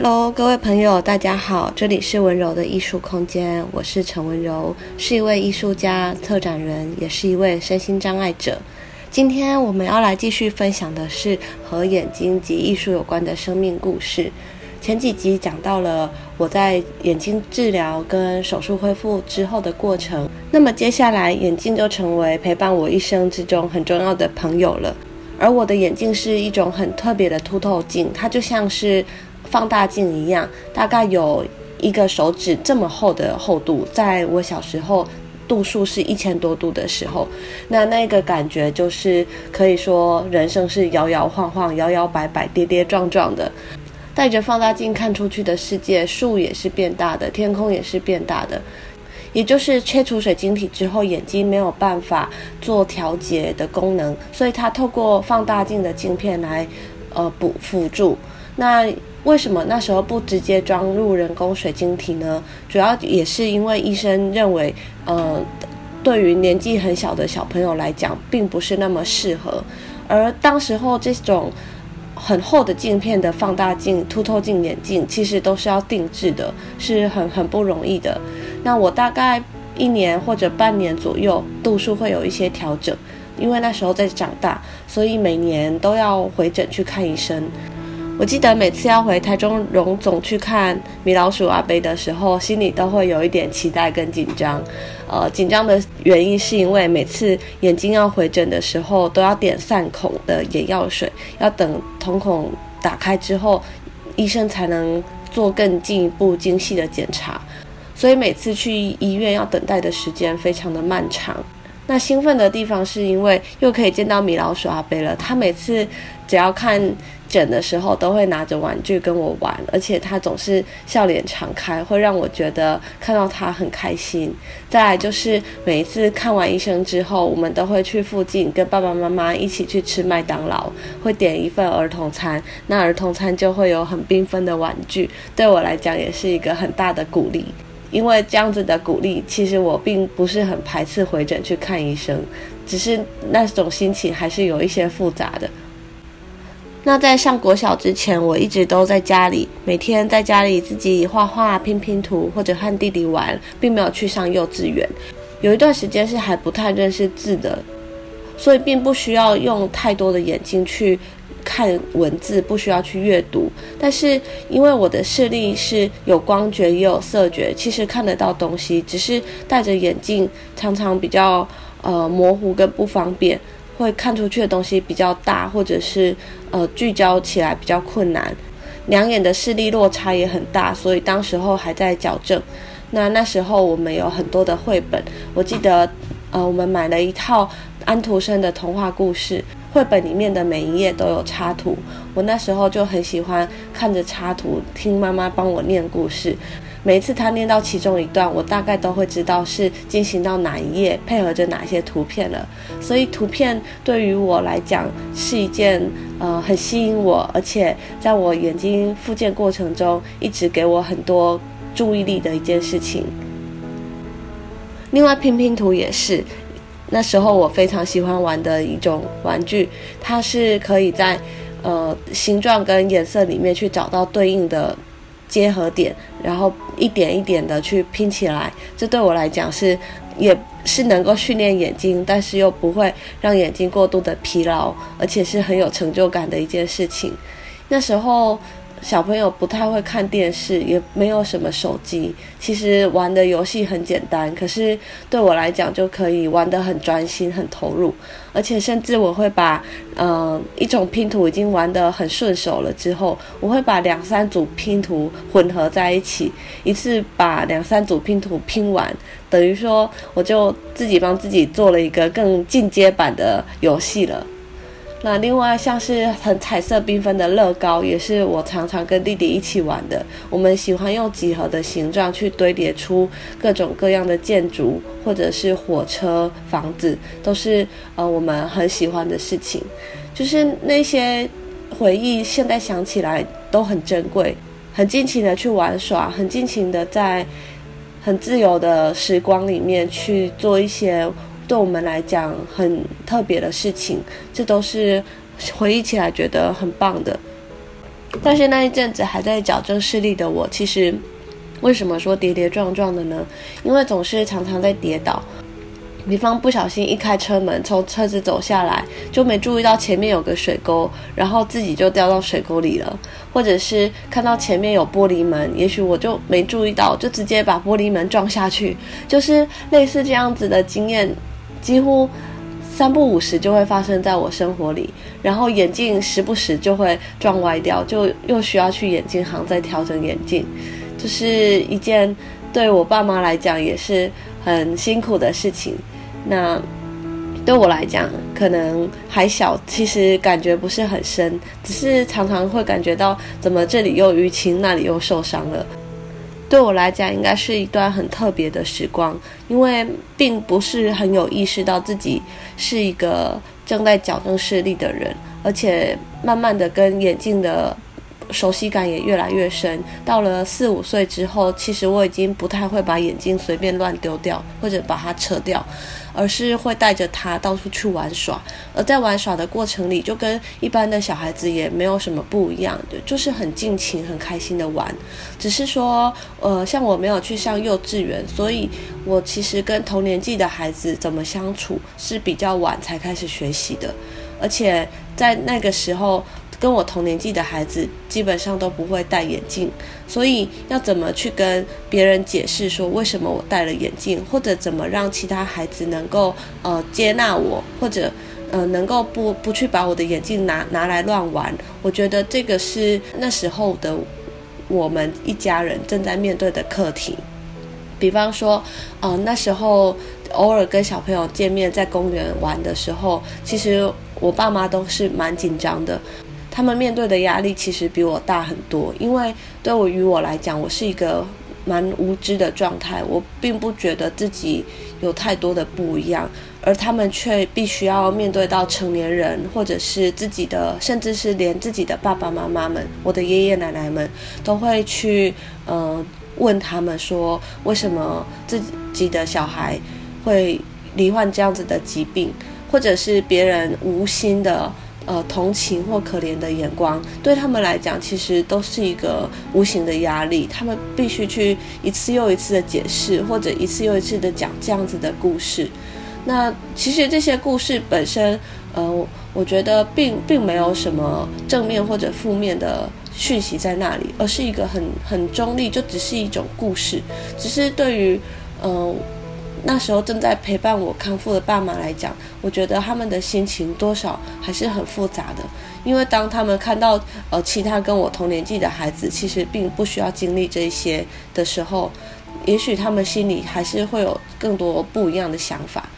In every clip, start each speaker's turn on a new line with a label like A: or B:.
A: Hello，各位朋友，大家好，这里是温柔的艺术空间，我是陈温柔，是一位艺术家、策展人，也是一位身心障碍者。今天我们要来继续分享的是和眼睛及艺术有关的生命故事。前几集讲到了我在眼睛治疗跟手术恢复之后的过程，那么接下来眼镜就成为陪伴我一生之中很重要的朋友了。而我的眼镜是一种很特别的凸透镜，它就像是放大镜一样，大概有一个手指这么厚的厚度。在我小时候度数是一千多度的时候，那那个感觉就是可以说人生是摇摇晃晃、摇摇摆摆、跌跌撞撞的。带着放大镜看出去的世界，树也是变大的，天空也是变大的。也就是切除水晶体之后，眼睛没有办法做调节的功能，所以它透过放大镜的镜片来呃补辅助。那为什么那时候不直接装入人工水晶体呢？主要也是因为医生认为，呃，对于年纪很小的小朋友来讲，并不是那么适合。而当时候这种。很厚的镜片的放大镜、凸透镜眼镜，其实都是要定制的，是很很不容易的。那我大概一年或者半年左右，度数会有一些调整，因为那时候在长大，所以每年都要回诊去看医生。我记得每次要回台中荣总去看米老鼠阿伯的时候，心里都会有一点期待跟紧张。呃，紧张的原因是因为每次眼睛要回诊的时候，都要点散孔的眼药水，要等瞳孔打开之后，医生才能做更进一步精细的检查。所以每次去医院要等待的时间非常的漫长。那兴奋的地方是因为又可以见到米老鼠阿贝了，他每次只要看诊的时候都会拿着玩具跟我玩，而且他总是笑脸常开，会让我觉得看到他很开心。再来就是每一次看完医生之后，我们都会去附近跟爸爸妈妈一起去吃麦当劳，会点一份儿童餐，那儿童餐就会有很缤纷的玩具，对我来讲也是一个很大的鼓励。因为这样子的鼓励，其实我并不是很排斥回诊去看医生，只是那种心情还是有一些复杂的。那在上国小之前，我一直都在家里，每天在家里自己画画、拼拼图，或者和弟弟玩，并没有去上幼稚园。有一段时间是还不太认识字的，所以并不需要用太多的眼睛去看文字，不需要去阅读。但是因为我的视力是有光觉也有色觉，其实看得到东西，只是戴着眼镜常常比较呃模糊跟不方便。会看出去的东西比较大，或者是呃聚焦起来比较困难，两眼的视力落差也很大，所以当时候还在矫正。那那时候我们有很多的绘本，我记得呃我们买了一套安徒生的童话故事，绘本里面的每一页都有插图，我那时候就很喜欢看着插图，听妈妈帮我念故事。每一次他念到其中一段，我大概都会知道是进行到哪一页，配合着哪些图片了。所以图片对于我来讲是一件呃很吸引我，而且在我眼睛复健过程中一直给我很多注意力的一件事情。另外拼拼图也是，那时候我非常喜欢玩的一种玩具，它是可以在呃形状跟颜色里面去找到对应的。结合点，然后一点一点的去拼起来，这对我来讲是，也是能够训练眼睛，但是又不会让眼睛过度的疲劳，而且是很有成就感的一件事情。那时候。小朋友不太会看电视，也没有什么手机。其实玩的游戏很简单，可是对我来讲就可以玩得很专心、很投入。而且甚至我会把，呃，一种拼图已经玩得很顺手了之后，我会把两三组拼图混合在一起，一次把两三组拼图拼完，等于说我就自己帮自己做了一个更进阶版的游戏了。那另外像是很彩色缤纷的乐高，也是我常常跟弟弟一起玩的。我们喜欢用几何的形状去堆叠出各种各样的建筑，或者是火车、房子，都是呃我们很喜欢的事情。就是那些回忆，现在想起来都很珍贵，很尽情的去玩耍，很尽情的在很自由的时光里面去做一些。对我们来讲很特别的事情，这都是回忆起来觉得很棒的。但是那一阵子还在矫正视力的我，其实为什么说跌跌撞撞的呢？因为总是常常在跌倒。比方不小心一开车门，从车子走下来，就没注意到前面有个水沟，然后自己就掉到水沟里了；或者是看到前面有玻璃门，也许我就没注意到，就直接把玻璃门撞下去。就是类似这样子的经验，几乎三不五时就会发生在我生活里。然后眼镜时不时就会撞歪掉，就又需要去眼镜行再调整眼镜，就是一件对我爸妈来讲也是很辛苦的事情。那对我来讲，可能还小，其实感觉不是很深，只是常常会感觉到怎么这里又淤青，那里又受伤了。对我来讲，应该是一段很特别的时光，因为并不是很有意识到自己是一个正在矫正视力的人，而且慢慢的跟眼镜的。熟悉感也越来越深。到了四五岁之后，其实我已经不太会把眼镜随便乱丢掉，或者把它扯掉，而是会带着他到处去玩耍。而在玩耍的过程里，就跟一般的小孩子也没有什么不一样的，就是很尽情、很开心的玩。只是说，呃，像我没有去上幼稚园，所以我其实跟同年纪的孩子怎么相处是比较晚才开始学习的，而且在那个时候。跟我同年纪的孩子基本上都不会戴眼镜，所以要怎么去跟别人解释说为什么我戴了眼镜，或者怎么让其他孩子能够呃接纳我，或者呃能够不不去把我的眼镜拿拿来乱玩，我觉得这个是那时候的我们一家人正在面对的课题。比方说，呃那时候偶尔跟小朋友见面在公园玩的时候，其实我爸妈都是蛮紧张的。他们面对的压力其实比我大很多，因为对我于我来讲，我是一个蛮无知的状态，我并不觉得自己有太多的不一样，而他们却必须要面对到成年人，或者是自己的，甚至是连自己的爸爸妈妈们，我的爷爷奶奶们都会去，呃，问他们说，为什么自己的小孩会罹患这样子的疾病，或者是别人无心的。呃，同情或可怜的眼光，对他们来讲，其实都是一个无形的压力。他们必须去一次又一次的解释，或者一次又一次的讲这样子的故事。那其实这些故事本身，呃，我觉得并并没有什么正面或者负面的讯息在那里，而是一个很很中立，就只是一种故事。只是对于，呃。那时候正在陪伴我康复的爸妈来讲，我觉得他们的心情多少还是很复杂的。因为当他们看到呃其他跟我同年纪的孩子其实并不需要经历这些的时候，也许他们心里还是会有更多不一样的想法。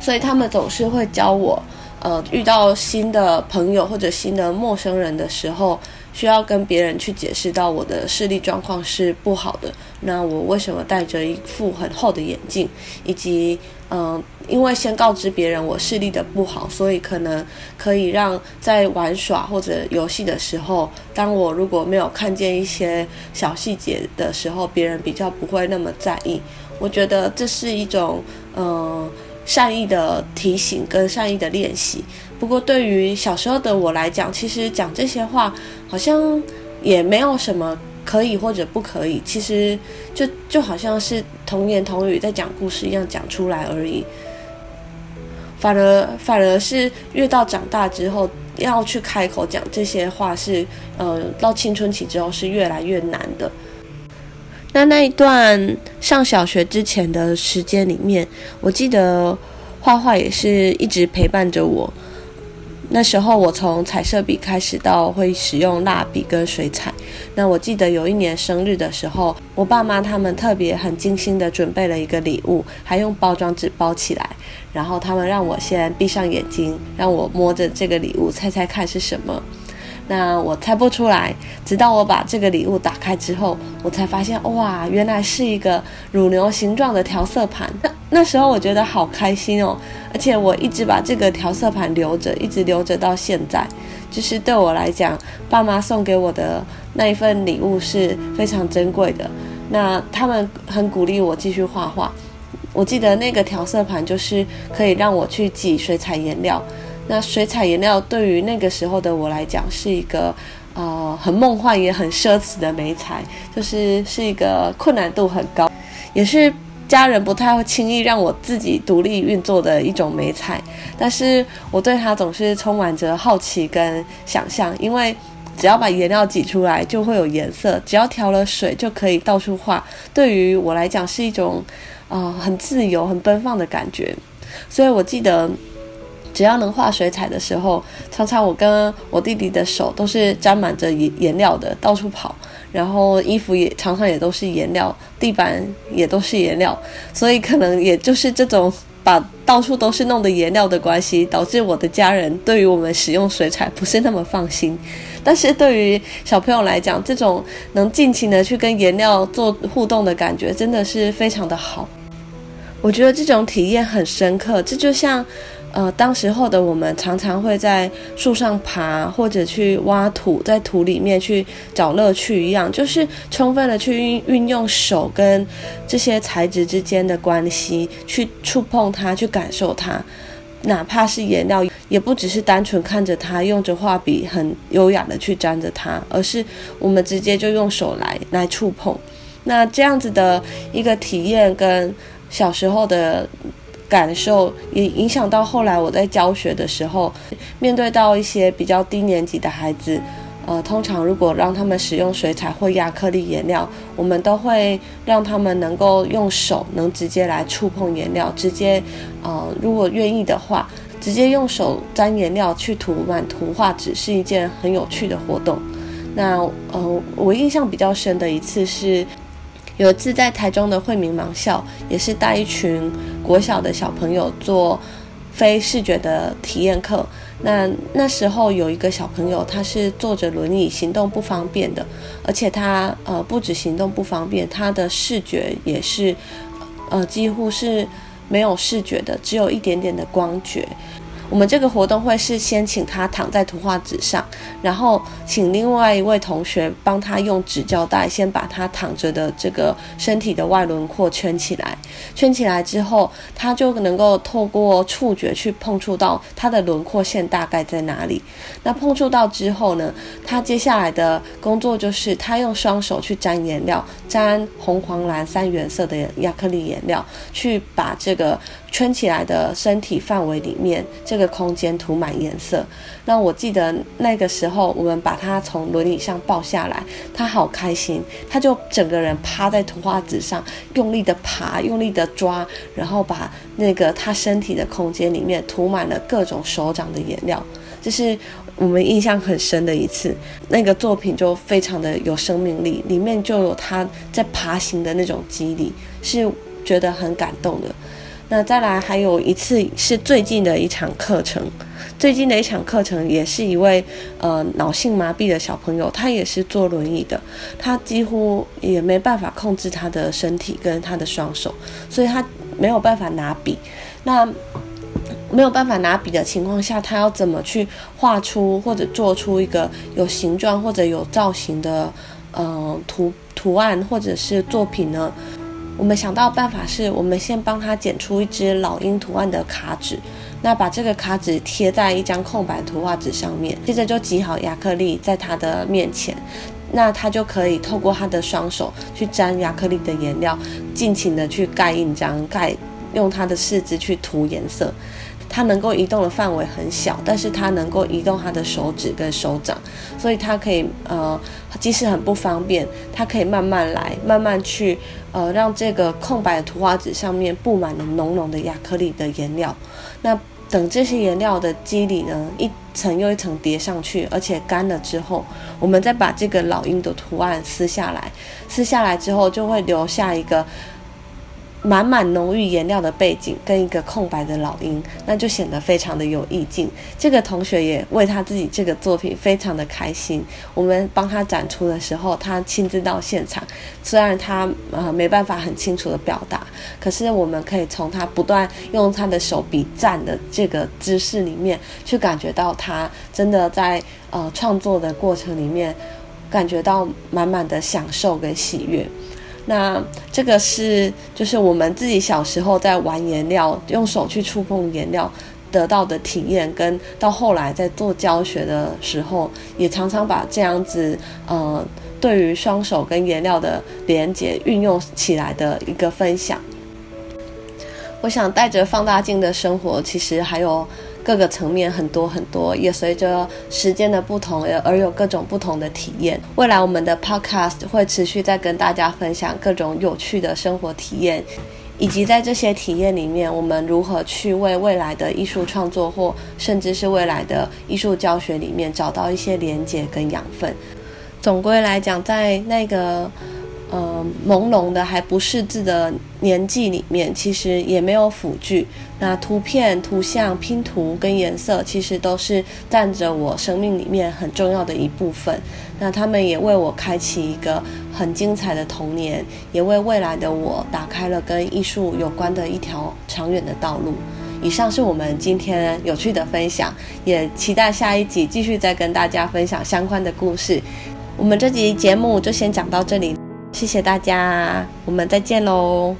A: 所以他们总是会教我，呃，遇到新的朋友或者新的陌生人的时候，需要跟别人去解释到我的视力状况是不好的，那我为什么戴着一副很厚的眼镜，以及嗯、因为先告知别人我视力的不好，所以可能可以让在玩耍或者游戏的时候，当我如果没有看见一些小细节的时候，别人比较不会那么在意。我觉得这是一种嗯。善意的提醒跟善意的练习，不过对于小时候的我来讲，其实讲这些话好像也没有什么可以或者不可以，其实就就好像是童言童语在讲故事一样讲出来而已。反而反而是越到长大之后，要去开口讲这些话是，呃，到青春期之后是越来越难的。那那一段上小学之前的时间里面，我记得画画也是一直陪伴着我。那时候我从彩色笔开始到会使用蜡笔跟水彩。那我记得有一年生日的时候，我爸妈他们特别很精心的准备了一个礼物，还用包装纸包起来。然后他们让我先闭上眼睛，让我摸着这个礼物，猜猜看是什么。那我猜不出来，直到我把这个礼物打开之后，我才发现，哇，原来是一个乳牛形状的调色盘。那那时候我觉得好开心哦，而且我一直把这个调色盘留着，一直留着到现在。就是对我来讲，爸妈送给我的那一份礼物是非常珍贵的。那他们很鼓励我继续画画。我记得那个调色盘就是可以让我去挤水彩颜料。那水彩颜料对于那个时候的我来讲是一个，呃很梦幻也很奢侈的美彩，就是是一个困难度很高，也是家人不太会轻易让我自己独立运作的一种美彩。但是我对它总是充满着好奇跟想象，因为只要把颜料挤出来就会有颜色，只要调了水就可以到处画。对于我来讲是一种呃很自由、很奔放的感觉。所以我记得。只要能画水彩的时候，常常我跟我弟弟的手都是沾满着颜颜料的，到处跑，然后衣服也常常也都是颜料，地板也都是颜料，所以可能也就是这种把到处都是弄的颜料的关系，导致我的家人对于我们使用水彩不是那么放心。但是对于小朋友来讲，这种能尽情的去跟颜料做互动的感觉，真的是非常的好。我觉得这种体验很深刻，这就像。呃，当时候的我们常常会在树上爬，或者去挖土，在土里面去找乐趣一样，就是充分的去运运用手跟这些材质之间的关系，去触碰它，去感受它。哪怕是颜料，也不只是单纯看着它，用着画笔很优雅的去沾着它，而是我们直接就用手来来触碰。那这样子的一个体验，跟小时候的。感受也影响到后来我在教学的时候，面对到一些比较低年级的孩子，呃，通常如果让他们使用水彩或亚克力颜料，我们都会让他们能够用手能直接来触碰颜料，直接，呃，如果愿意的话，直接用手沾颜料去涂满图画纸是一件很有趣的活动。那呃，我印象比较深的一次是。有一次在台中的惠民盲校，也是带一群国小的小朋友做非视觉的体验课。那那时候有一个小朋友，他是坐着轮椅，行动不方便的，而且他呃不止行动不方便，他的视觉也是呃几乎是没有视觉的，只有一点点的光觉。我们这个活动会是先请他躺在图画纸上，然后请另外一位同学帮他用纸胶带先把他躺着的这个身体的外轮廓圈起来。圈起来之后，他就能够透过触觉去碰触到他的轮廓线大概在哪里。那碰触到之后呢，他接下来的工作就是他用双手去沾颜料，沾红、黄、蓝三原色的亚克力颜料，去把这个圈起来的身体范围里面这个空间涂满颜色。那我记得那个时候，我们把他从轮椅上抱下来，他好开心，他就整个人趴在图画纸上，用力的爬，用力的抓，然后把那个他身体的空间里面涂满了各种手掌的颜料。这是我们印象很深的一次，那个作品就非常的有生命力，里面就有他在爬行的那种肌理，是觉得很感动的。那再来还有一次是最近的一场课程，最近的一场课程也是一位呃脑性麻痹的小朋友，他也是坐轮椅的，他几乎也没办法控制他的身体跟他的双手，所以他没有办法拿笔。那没有办法拿笔的情况下，他要怎么去画出或者做出一个有形状或者有造型的呃图图案或者是作品呢？我们想到办法是，我们先帮他剪出一只老鹰图案的卡纸，那把这个卡纸贴在一张空白图画纸上面，接着就挤好亚克力在他的面前，那他就可以透过他的双手去沾亚克力的颜料，尽情的去盖印章，盖用他的四肢去涂颜色。它能够移动的范围很小，但是它能够移动它的手指跟手掌，所以它可以呃，即使很不方便，它可以慢慢来，慢慢去呃，让这个空白的图画纸上面布满了浓浓的亚克力的颜料。那等这些颜料的肌理呢，一层又一层叠上去，而且干了之后，我们再把这个老鹰的图案撕下来，撕下来之后就会留下一个。满满浓郁颜料的背景跟一个空白的老鹰，那就显得非常的有意境。这个同学也为他自己这个作品非常的开心。我们帮他展出的时候，他亲自到现场，虽然他呃没办法很清楚的表达，可是我们可以从他不断用他的手比赞的这个姿势里面，去感觉到他真的在呃创作的过程里面，感觉到满满的享受跟喜悦。那这个是就是我们自己小时候在玩颜料，用手去触碰颜料得到的体验，跟到后来在做教学的时候，也常常把这样子呃，对于双手跟颜料的连接运用起来的一个分享。我想带着放大镜的生活，其实还有各个层面很多很多，也随着时间的不同而有各种不同的体验。未来我们的 Podcast 会持续再跟大家分享各种有趣的生活体验。以及在这些体验里面，我们如何去为未来的艺术创作，或甚至是未来的艺术教学里面找到一些连接跟养分。总归来讲，在那个。呃，朦胧的还不识字的年纪里面，其实也没有辅具。那图片、图像、拼图跟颜色，其实都是占着我生命里面很重要的一部分。那他们也为我开启一个很精彩的童年，也为未来的我打开了跟艺术有关的一条长远的道路。以上是我们今天有趣的分享，也期待下一集继续再跟大家分享相关的故事。我们这集节目就先讲到这里。谢谢大家，我们再见喽。